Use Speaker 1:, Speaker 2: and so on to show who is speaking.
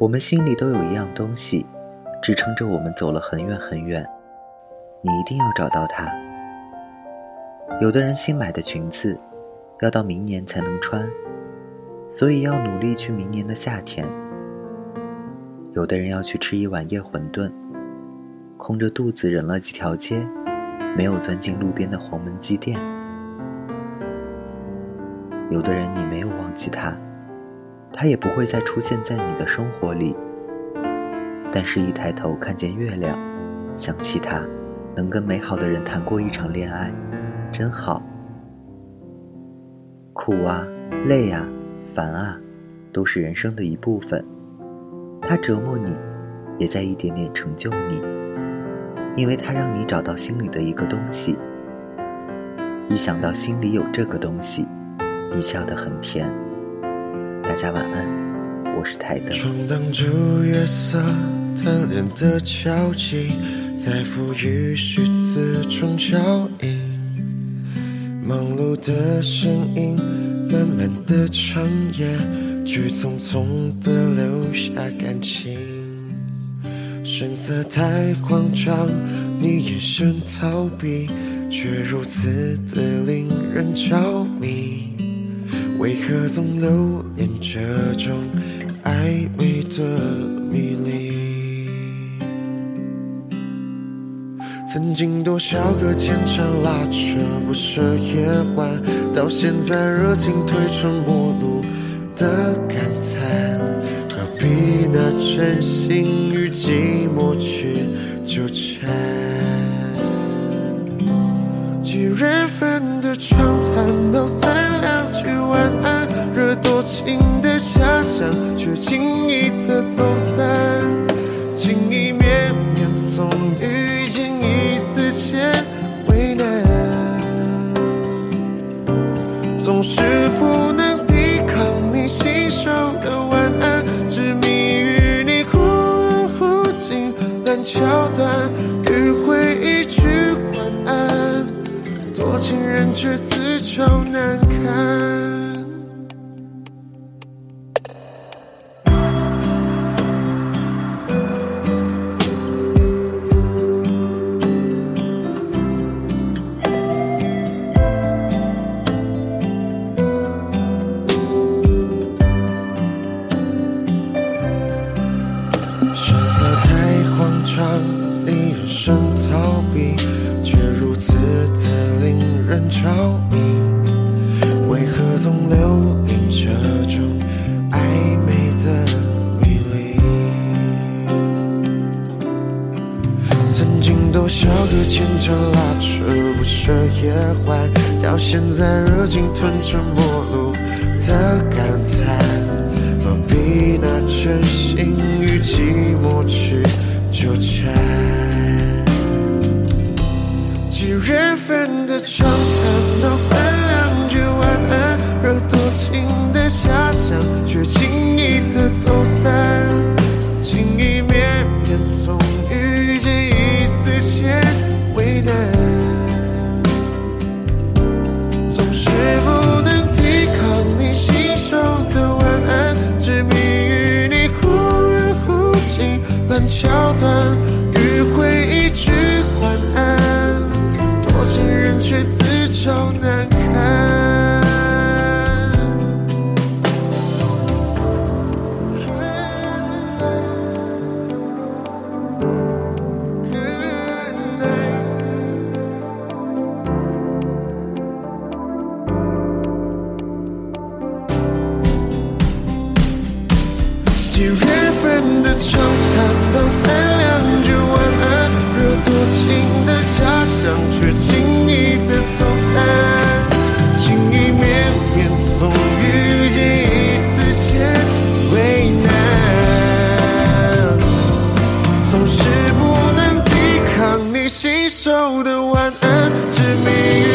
Speaker 1: 我们心里都有一样东西，支撑着我们走了很远很远。你一定要找到它。有的人新买的裙子，要到明年才能穿，所以要努力去明年的夏天。有的人要去吃一碗夜馄饨，空着肚子忍了几条街，没有钻进路边的黄焖鸡店。有的人你没有忘记他，他也不会再出现在你的生活里。但是，一抬头看见月亮，想起他。能跟美好的人谈过一场恋爱，真好。苦啊，累啊，烦啊，都是人生的一部分。它折磨你，也在一点点成就你，因为它让你找到心里的一个东西。一想到心里有这个东西，你笑得很甜。大家晚安，我是台
Speaker 2: 灯。在赋予诗词中脚印，忙碌的身影，慢慢的长夜，却匆匆的留下感情。神色太慌张，你眼神逃避，却如此的令人着迷。为何总留恋这种暧昧的迷离？曾经多少个牵肠拉扯不舍夜晚，到现在热情褪成陌路的感叹，何必拿真心与寂寞去纠缠？几人份轻易的走散，情意绵绵从遇见一丝牵为难。总是不能抵抗你信手的晚安，执迷于你忽远忽近烂桥段，迂回一句晚安，多情人却自找你眼神逃避，却如此的令人着迷，为何总留恋这种暧昧的迷离？曾经多少个牵肠拉扯不舍夜欢，到现在热情吞成陌路的感叹，何必拿真心与寂近烂桥段，迂回一句晚安。多情人却自找难堪。几月份的晚安，执迷。